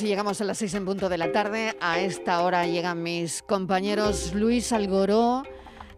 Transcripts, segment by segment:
30 minutos y llegamos a las 6 en punto de la tarde. A esta hora llegan mis compañeros Luis Algoró,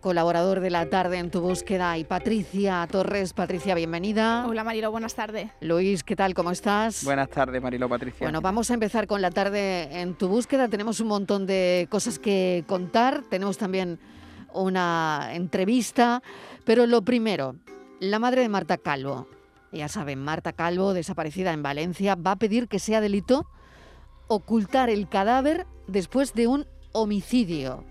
colaborador de la tarde en tu búsqueda, y Patricia Torres. Patricia, bienvenida. Hola Marilo, buenas tardes. Luis, ¿qué tal? ¿Cómo estás? Buenas tardes, Marilo Patricia. Bueno, vamos a empezar con la tarde en tu búsqueda. Tenemos un montón de cosas que contar. Tenemos también una entrevista. Pero lo primero, la madre de Marta Calvo ya saben, Marta Calvo, desaparecida en Valencia, va a pedir que sea delito ocultar el cadáver después de un homicidio.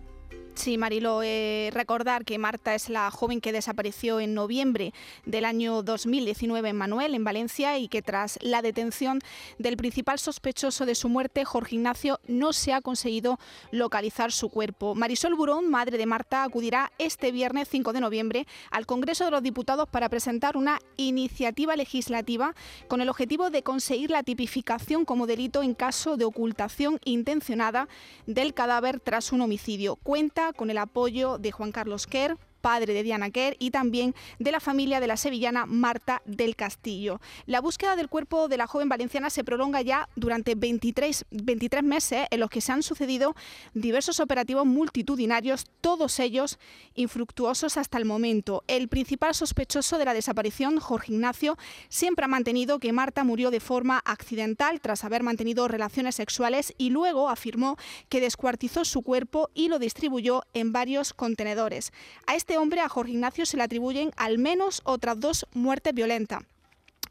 Sí, Marilo, eh, recordar que Marta es la joven que desapareció en noviembre del año 2019 en Manuel, en Valencia, y que tras la detención del principal sospechoso de su muerte, Jorge Ignacio, no se ha conseguido localizar su cuerpo. Marisol Burón, madre de Marta, acudirá este viernes 5 de noviembre al Congreso de los Diputados para presentar una iniciativa legislativa con el objetivo de conseguir la tipificación como delito en caso de ocultación intencionada del cadáver tras un homicidio. Cuenta con el apoyo de Juan Carlos Kerr, padre de Diana Kerr y también de la familia de la sevillana Marta del Castillo. La búsqueda del cuerpo de la joven valenciana se prolonga ya durante 23, 23 meses en los que se han sucedido diversos operativos multitudinarios, todos ellos infructuosos hasta el momento. El principal sospechoso de la desaparición, Jorge Ignacio, siempre ha mantenido que Marta murió de forma accidental tras haber mantenido relaciones sexuales y luego afirmó que descuartizó su cuerpo y lo distribuyó en varios contenedores. A este hombre, a Jorge Ignacio, se le atribuyen al menos otras dos muertes violentas.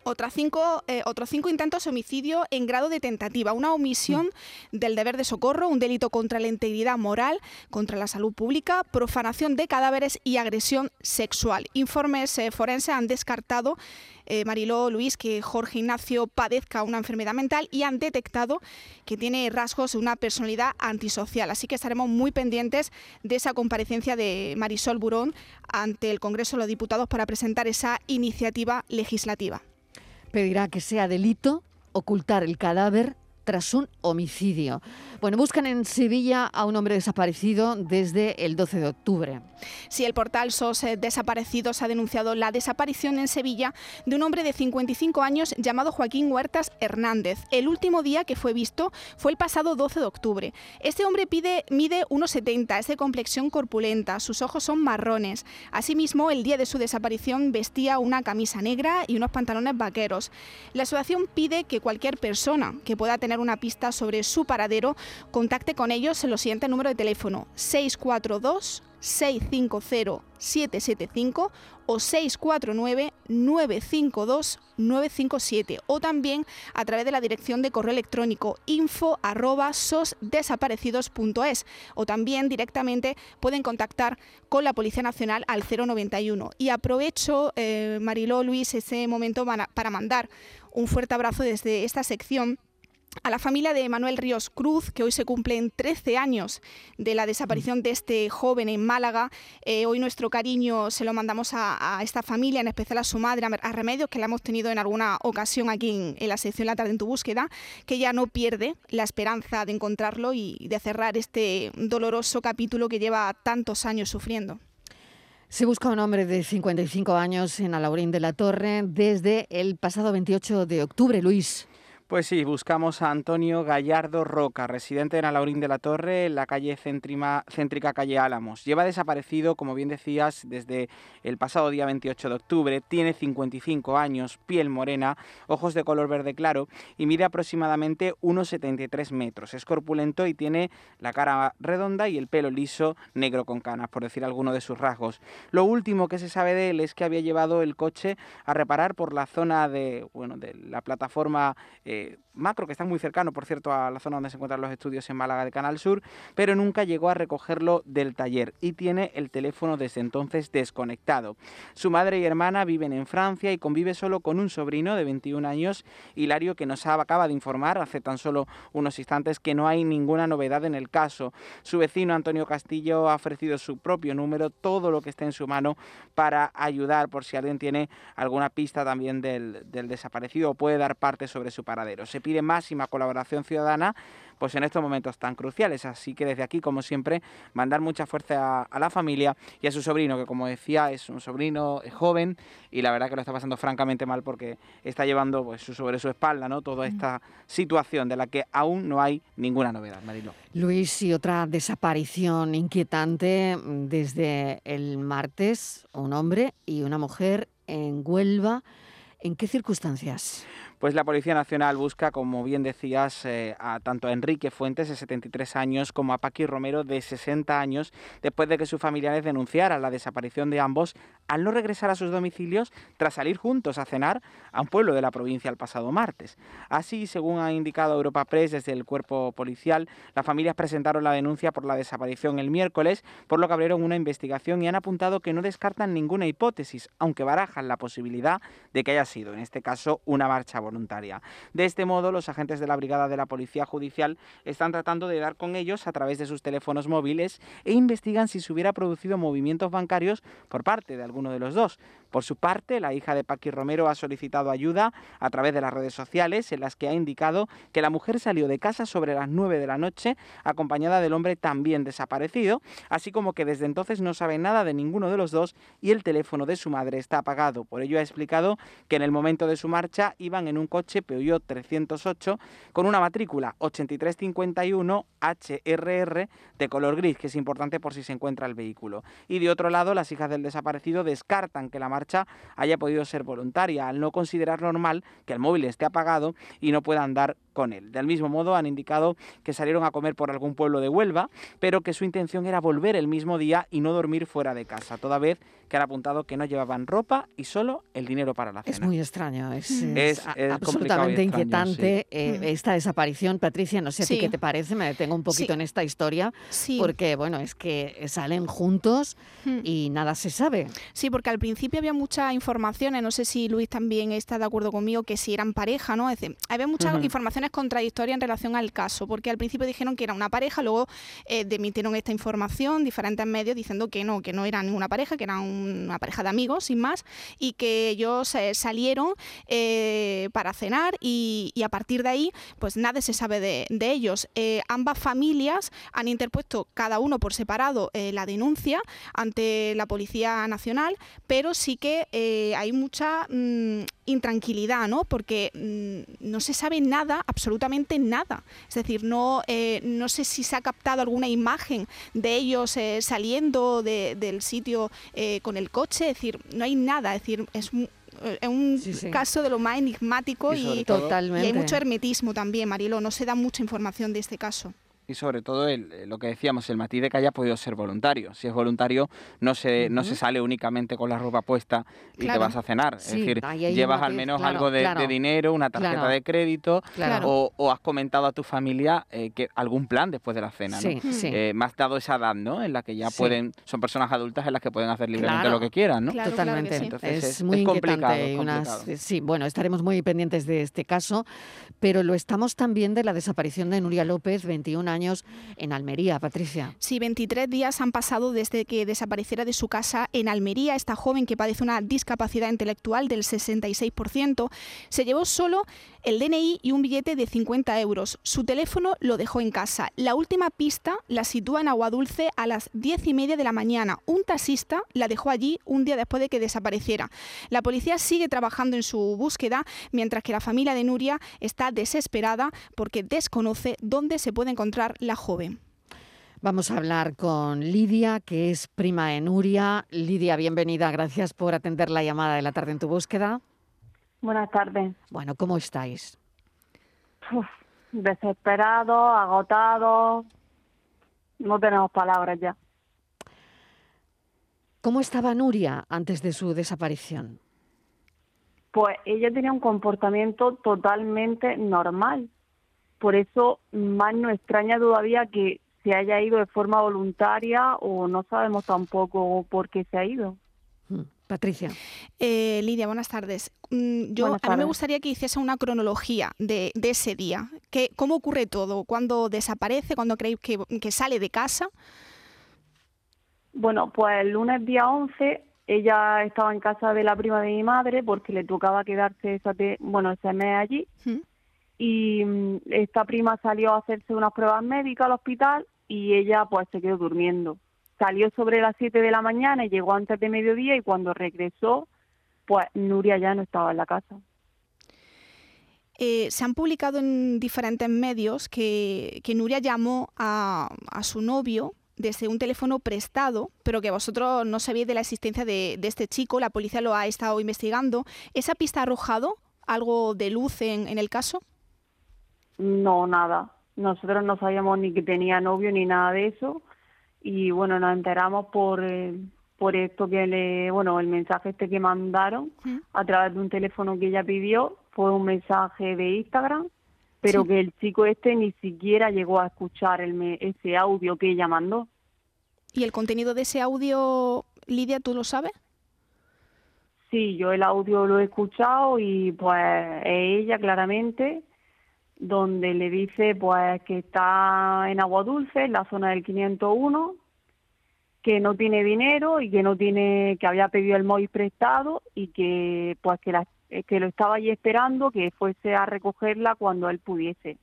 Otras cinco, eh, otros cinco intentos de homicidio en grado de tentativa, una omisión mm. del deber de socorro, un delito contra la integridad moral, contra la salud pública, profanación de cadáveres y agresión sexual. Informes eh, forenses han descartado eh, Mariló Luis que Jorge Ignacio padezca una enfermedad mental y han detectado que tiene rasgos de una personalidad antisocial. Así que estaremos muy pendientes de esa comparecencia de Marisol Burón ante el Congreso de los Diputados para presentar esa iniciativa legislativa pedirá que sea delito ocultar el cadáver tras un homicidio. Bueno, buscan en Sevilla a un hombre desaparecido desde el 12 de octubre. Sí, el portal SOS Desaparecidos ha denunciado la desaparición en Sevilla de un hombre de 55 años llamado Joaquín Huertas Hernández. El último día que fue visto fue el pasado 12 de octubre. Este hombre pide, mide 1,70, es de complexión corpulenta, sus ojos son marrones. Asimismo, el día de su desaparición vestía una camisa negra y unos pantalones vaqueros. La asociación pide que cualquier persona que pueda tener una pista sobre su paradero. Contacte con ellos en lo siguiente número de teléfono 642 650 775 o 649 952 957 o también a través de la dirección de correo electrónico info arroba sosdesaparecidos.es o también directamente pueden contactar con la Policía Nacional al 091 y aprovecho eh, Mariló Luis ese momento para mandar un fuerte abrazo desde esta sección a la familia de Manuel Ríos Cruz, que hoy se cumplen 13 años de la desaparición de este joven en Málaga. Eh, hoy nuestro cariño se lo mandamos a, esta familia, en especial a su madre, a Remedios, que la hemos tenido en alguna ocasión aquí en, la sección La tarde en tu búsqueda, que ya no pierde la esperanza de encontrarlo y de cerrar este doloroso capítulo que lleva tantos años sufriendo. Se busca un hombre de 55 años en Alaurín de la Torre desde el pasado 28 de octubre, Luis. Pues sí, buscamos a Antonio Gallardo Roca, residente en Alaurín de la Torre, en la calle céntrica calle Álamos. Lleva desaparecido, como bien decías, desde el pasado día 28 de octubre. Tiene 55 años, piel morena, ojos de color verde claro y mide aproximadamente 1,73 metros. Es corpulento y tiene la cara redonda y el pelo liso, negro con canas, por decir alguno de sus rasgos. Lo último que se sabe de él es que había llevado el coche a reparar por la zona de, bueno, de la plataforma. Eh, macro, que está muy cercano, por cierto, a la zona donde se encuentran los estudios en Málaga de Canal Sur, pero nunca llegó a recogerlo del taller y tiene el teléfono desde entonces desconectado. Su madre y hermana viven en Francia y convive solo con un sobrino de 21 años, Hilario, que nos acaba de informar hace tan solo unos instantes que no hay ninguna novedad en el caso. Su vecino Antonio Castillo ha ofrecido su propio número, todo lo que esté en su mano para ayudar por si alguien tiene alguna pista también del, del desaparecido o puede dar parte sobre su paradero Se pide máxima colaboración ciudadana pues en estos momentos tan cruciales. Así que desde aquí, como siempre, mandar mucha fuerza a, la familia y a su sobrino, que como decía, es un sobrino joven y la verdad que lo está pasando francamente mal porque está llevando pues, sobre su espalda ¿no? toda esta situación de la que aún no hay ninguna novedad, Marilo. Luis, y otra desaparición inquietante desde el martes, un hombre y una mujer en Huelva. ¿En qué circunstancias? Pues la Policía Nacional busca, como bien decías, eh, a tanto a Enrique Fuentes, de 73 años, como a Paqui Romero, de 60 años, después de que sus familiares denunciaran la desaparición de ambos al no regresar a sus domicilios tras salir juntos a cenar a un pueblo de la provincia el pasado martes. Así, según ha indicado Europa Press desde el cuerpo policial, las familias presentaron la denuncia por la desaparición el miércoles, por lo que abrieron una investigación y han apuntado que no descartan ninguna hipótesis, aunque barajan la posibilidad de que haya sido, en este caso, una marcha voluntaria. De este modo, los agentes de la Brigada de la Policía Judicial están tratando de dar con ellos a través de sus teléfonos móviles e investigan si se hubiera producido movimientos bancarios por parte de alguno de los dos. Por su parte, la hija de Paqui Romero ha solicitado ayuda a través de las redes sociales en las que ha indicado que la mujer salió de casa sobre las 9 de la noche acompañada del hombre también desaparecido, así como que desde entonces no sabe nada de ninguno de los dos y el teléfono de su madre está apagado. Por ello ha explicado que en el momento de su marcha iban en un coche Peugeot 308 con una matrícula 8351 HRR de color gris, que es importante por si se encuentra el vehículo. Y de otro lado, las hijas del desaparecido descartan que la marcha haya podido ser voluntaria, al no considerar normal que el móvil esté apagado y no pueda andar con él. Del mismo modo, han indicado que salieron a comer por algún pueblo de Huelva, pero que su intención era volver el mismo día y no dormir fuera de casa, toda vez que han apuntado que no llevaban ropa y solo el dinero para la cena. Es muy extraño, es, absolutamente inquietante eh, mm. esta desaparición. Patricia, no sé a ti qué te parece, me detengo un poquito en esta historia, porque bueno, es que salen juntos mm. y nada se sabe. Sí, porque al principio había mucha información, no sé si Luis también está de acuerdo conmigo, que si eran pareja, ¿no? Es decir, había mucha información contradictoria en relación al caso, porque al principio dijeron que era una pareja, luego eh, demitieron esta información, diferentes medios diciendo que no, que no era ninguna pareja, que era una pareja de amigos, sin más, y que ellos eh, salieron eh, para cenar y, a partir de ahí, pues nada se sabe de, ellos. ambas familias han interpuesto cada uno por separado la denuncia ante la Policía Nacional, pero sí que hay mucha mm, intranquilidad, ¿no? Porque mm, no se sabe nada, absolutamente nada. Es decir, no, eh, no sé si se ha captado alguna imagen de ellos eh, saliendo del sitio eh, con el coche, es decir, no hay nada, es decir, es un, caso de lo más enigmático y, y, hay mucho hermetismo también, Marilo, no se da mucha información de este caso y sobre todo el, eh, lo que decíamos, el matiz de que haya podido ser voluntario. Si es voluntario, no se, no se sale únicamente con la ropa puesta y te vas a cenar. es decir, llevas al menos algo de, dinero, una tarjeta de crédito o, has comentado a tu familia eh, que algún plan después de la cena. ¿no? Eh, me has dado esa edad ¿no? en la que ya pueden, son personas adultas en las que pueden hacer libremente lo que quieran. ¿no? Totalmente. es, muy complicado. sí, bueno, estaremos muy pendientes de este caso, pero lo estamos también de la desaparición de Nuria López, 21 años en Almería, Patricia. Sí, 23 días han pasado desde que desapareciera de su casa en Almería. Esta joven que padece una discapacidad intelectual del 66% se llevó solo el DNI y un billete de 50 euros. Su teléfono lo dejó en casa. La última pista la sitúa en Agua Dulce a las 10 y media de la mañana. Un taxista la dejó allí un día después de que desapareciera. La policía sigue trabajando en su búsqueda, mientras que la familia de Nuria está desesperada porque desconoce dónde se puede encontrar la joven. Vamos a hablar con Lidia, que es prima de Nuria. Lidia, bienvenida. Gracias por atender la llamada de la tarde en tu búsqueda. Buenas tardes. Bueno, ¿cómo estáis? desesperado, agotado. No tenemos palabras ya. ¿Cómo estaba Nuria antes de su desaparición? Pues ella tenía un comportamiento totalmente normal. Por eso más nos extraña todavía que se haya ido de forma voluntaria o no sabemos tampoco por qué se ha ido. Mm. Patricia. Eh, Lidia, buenas tardes. Mm, yo a mí me gustaría que hiciese una cronología de, ese día. Que, ¿Cómo ocurre todo? ¿Cuándo desaparece? ¿Cuándo creéis que, sale de casa? Bueno, pues el lunes día 11 ella estaba en casa de la prima de mi madre porque le tocaba quedarse esa bueno, ese mes allí. Y mm, esta prima salió a hacerse unas pruebas médicas al hospital y ella pues se quedó durmiendo. Salió sobre las 7 de la mañana y llegó antes de mediodía y cuando regresó, pues Nuria ya no estaba en la casa. Eh, se han publicado en diferentes medios que, que Nuria llamó a, a, su novio desde un teléfono prestado, pero que vosotros no sabíais de la existencia de, de, este chico, la policía lo ha estado investigando. ¿Esa pista ha arrojado algo de luz en, en el caso? No, nada. Nosotros no sabíamos ni que tenía novio ni nada de eso. Y bueno, nos enteramos por, eh, por esto que le, bueno, el mensaje este que mandaron a través de un teléfono que ella pidió. Fue un mensaje de Instagram, pero sí. que el chico este ni siquiera llegó a escuchar el, ese audio que ella mandó. ¿Y el contenido de ese audio, Lidia, tú lo sabes? Sí, yo el audio lo he escuchado y pues ella claramente donde le dice pues que está en Agua Dulce, en la zona del 501, que no tiene dinero y que no tiene que había pedido el móvil prestado y que pues que la, que lo estaba allí esperando que fuese a recogerla cuando él pudiese.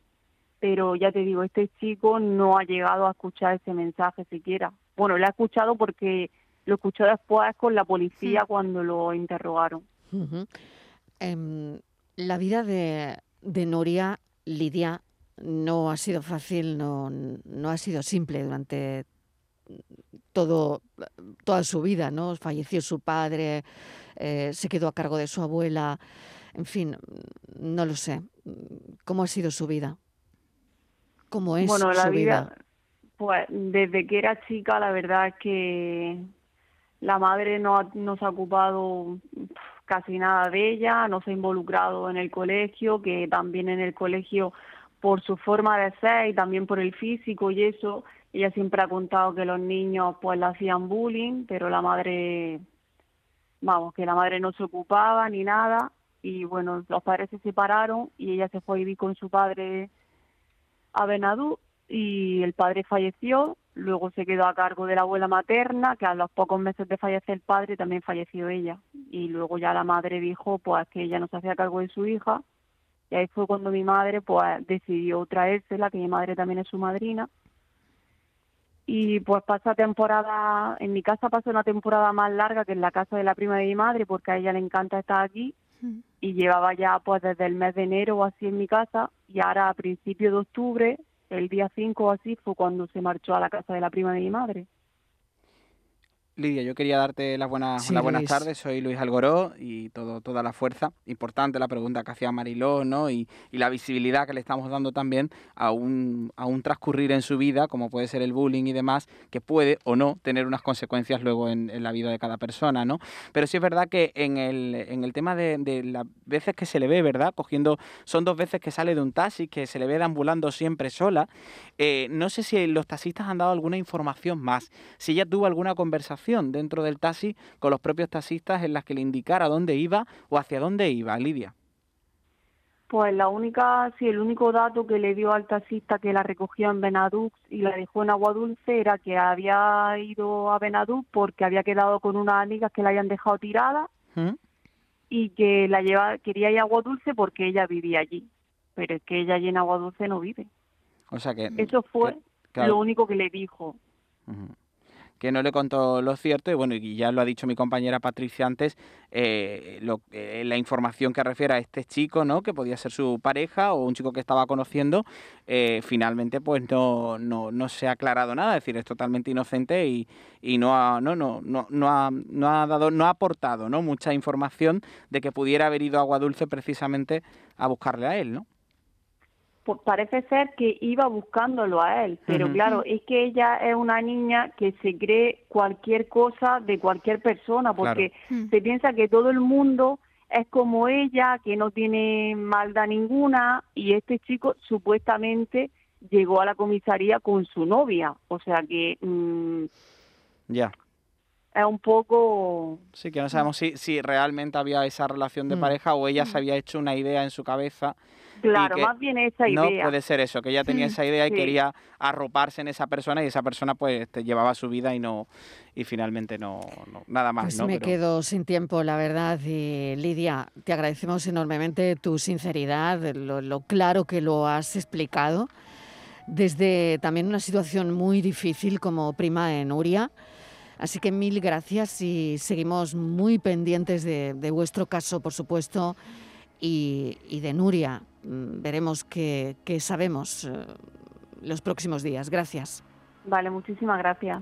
Pero ya te digo, este chico no ha llegado a escuchar ese mensaje siquiera. Bueno, lo ha escuchado porque lo escuchó después con la policía sí. cuando lo interrogaron. Uh -huh. eh, la vida de, de Noria Lidia no ha sido fácil, no, no ha sido simple durante todo, toda su vida, ¿no? Falleció su padre, eh, se quedó a cargo de su abuela, en fin, no lo sé. ¿Cómo ha sido su vida? ¿Cómo es bueno, la su vida, vida? Pues desde que era chica, la verdad es que la madre no, ha, no se ha ocupado casi nada de ella, no se ha involucrado en el colegio, que también en el colegio por su forma de ser y también por el físico y eso, ella siempre ha contado que los niños pues le hacían bullying, pero la madre, vamos, que la madre no se ocupaba ni nada y bueno, los padres se separaron y ella se fue a vivir con su padre a Benadú y el padre falleció Luego se quedó a cargo de la abuela materna, que a los pocos meses de fallecer el padre también falleció ella. Y luego ya la madre dijo pues que ella no se hacía cargo de su hija. Y ahí fue cuando mi madre pues decidió traérsela, que mi madre también es su madrina. Y pues pasa temporada, en mi casa pasó una temporada más larga que en la casa de la prima de mi madre, porque a ella le encanta estar aquí. Y llevaba ya pues desde el mes de enero o así en mi casa. Y ahora a principios de octubre el día 5 o así fue cuando se marchó a la casa de la prima de mi madre. Lidia, yo quería darte las buenas, Sí, las buenas Luis. tardes. Soy Luis Algoró y todo, toda la fuerza. Importante la pregunta que hacía Mariló, ¿no? Y, y la visibilidad que le estamos dando también a un, a un transcurrir en su vida, como puede ser el bullying y demás, que puede o no tener unas consecuencias luego en, en la vida de cada persona, ¿no? Pero sí es verdad que en el, en el tema de, de las veces que se le ve, ¿verdad? Cogiendo, son dos veces que sale de un taxi, que se le ve deambulando siempre sola. Eh, no sé si los taxistas han dado alguna información más, si ella tuvo alguna conversación dentro del taxi con los propios taxistas en las que le indicara dónde iba o hacia dónde iba, Lidia. Pues la única, sí, el único dato que le dio al taxista que la recogió en Benadux y la dejó en Agua Dulce era que había ido a Benadux porque había quedado con unas amigas que la habían dejado tirada ¿Mm? y que la lleva, quería ir a Agua Dulce porque ella vivía allí. Pero es que ella allí en Agua Dulce no vive. O sea que... Eso fue que- claro. lo único que le dijo. Que no le contó lo cierto y bueno, y ya lo ha dicho mi compañera Patricia antes, eh, lo- eh, la información que refiere a este chico, ¿no? Que podía ser su pareja o un chico que estaba conociendo, eh, finalmente pues no, no, no se ha aclarado nada, es decir, es totalmente inocente y, y no ha, no, no, no, no ha, no ha dado, no ha aportado, ¿no? Mucha información de que pudiera haber ido a Agua Dulce precisamente a buscarle a él, ¿no? Pues parece ser que iba buscándolo a él, pero claro, es que ella es una niña que se cree cualquier cosa de cualquier persona, porque Mm. se piensa que todo el mundo es como ella, que no tiene maldad ninguna, y este chico supuestamente llegó a la comisaría con su novia, o sea que mm, Ya. Es un poco... Sí, que no sabemos si, si realmente había esa relación de Mm. pareja o ella Mm. se había hecho una idea en su cabeza. Claro, que más bien esa No idea. puede ser eso, que ella tenía Mm, esa idea y sí. quería arroparse en esa persona y esa persona pues te llevaba su vida y no y finalmente no, no- nada más, Pues ¿no? me Pero- quedo sin tiempo, la verdad. Y Lidia, te agradecemos enormemente tu sinceridad, lo, lo claro que lo has explicado, desde también una situación muy difícil como prima de Nuria. Así que mil gracias y seguimos muy pendientes de, vuestro caso, por supuesto, y, y de Nuria. Mm, Veremos qué, qué sabemos eh, los próximos días. Gracias. Vale, muchísimas gracias.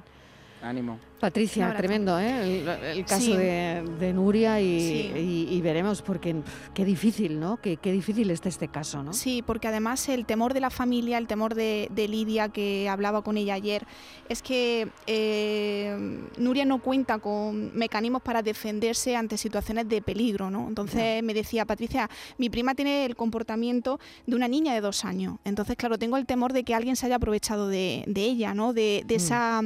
Ánimo. Patricia, tremendo, ¿eh? El, el caso Sí. de, de Nuria y, Sí. y- y veremos, porque qué difícil, ¿no? Qué, qué difícil está este caso, ¿no? Sí, porque además el temor de la familia, el temor de, de Lidia, que hablaba con ella ayer, es que eh, Nuria no cuenta con mecanismos para defenderse ante situaciones de peligro, ¿no? Entonces me decía, Patricia, mi prima tiene el comportamiento de una niña de dos años. Entonces, claro, tengo el temor de que alguien se haya aprovechado de, de ella, ¿no? De, de Mm. esa...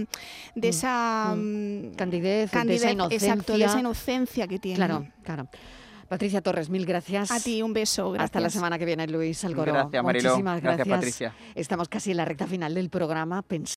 De Mm. esa Mm. mm, Candidez, de candidez, esa inocencia. exacto, de esa inocencia que tiene. Claro, claro. Patricia Torres, mil gracias. A ti un beso, gracias. Hasta la semana que viene, Luis Algoró. Gracias, Mariló. Muchísimas Gracias, gracias. Patricia. Estamos casi en la recta final del programa. Pens-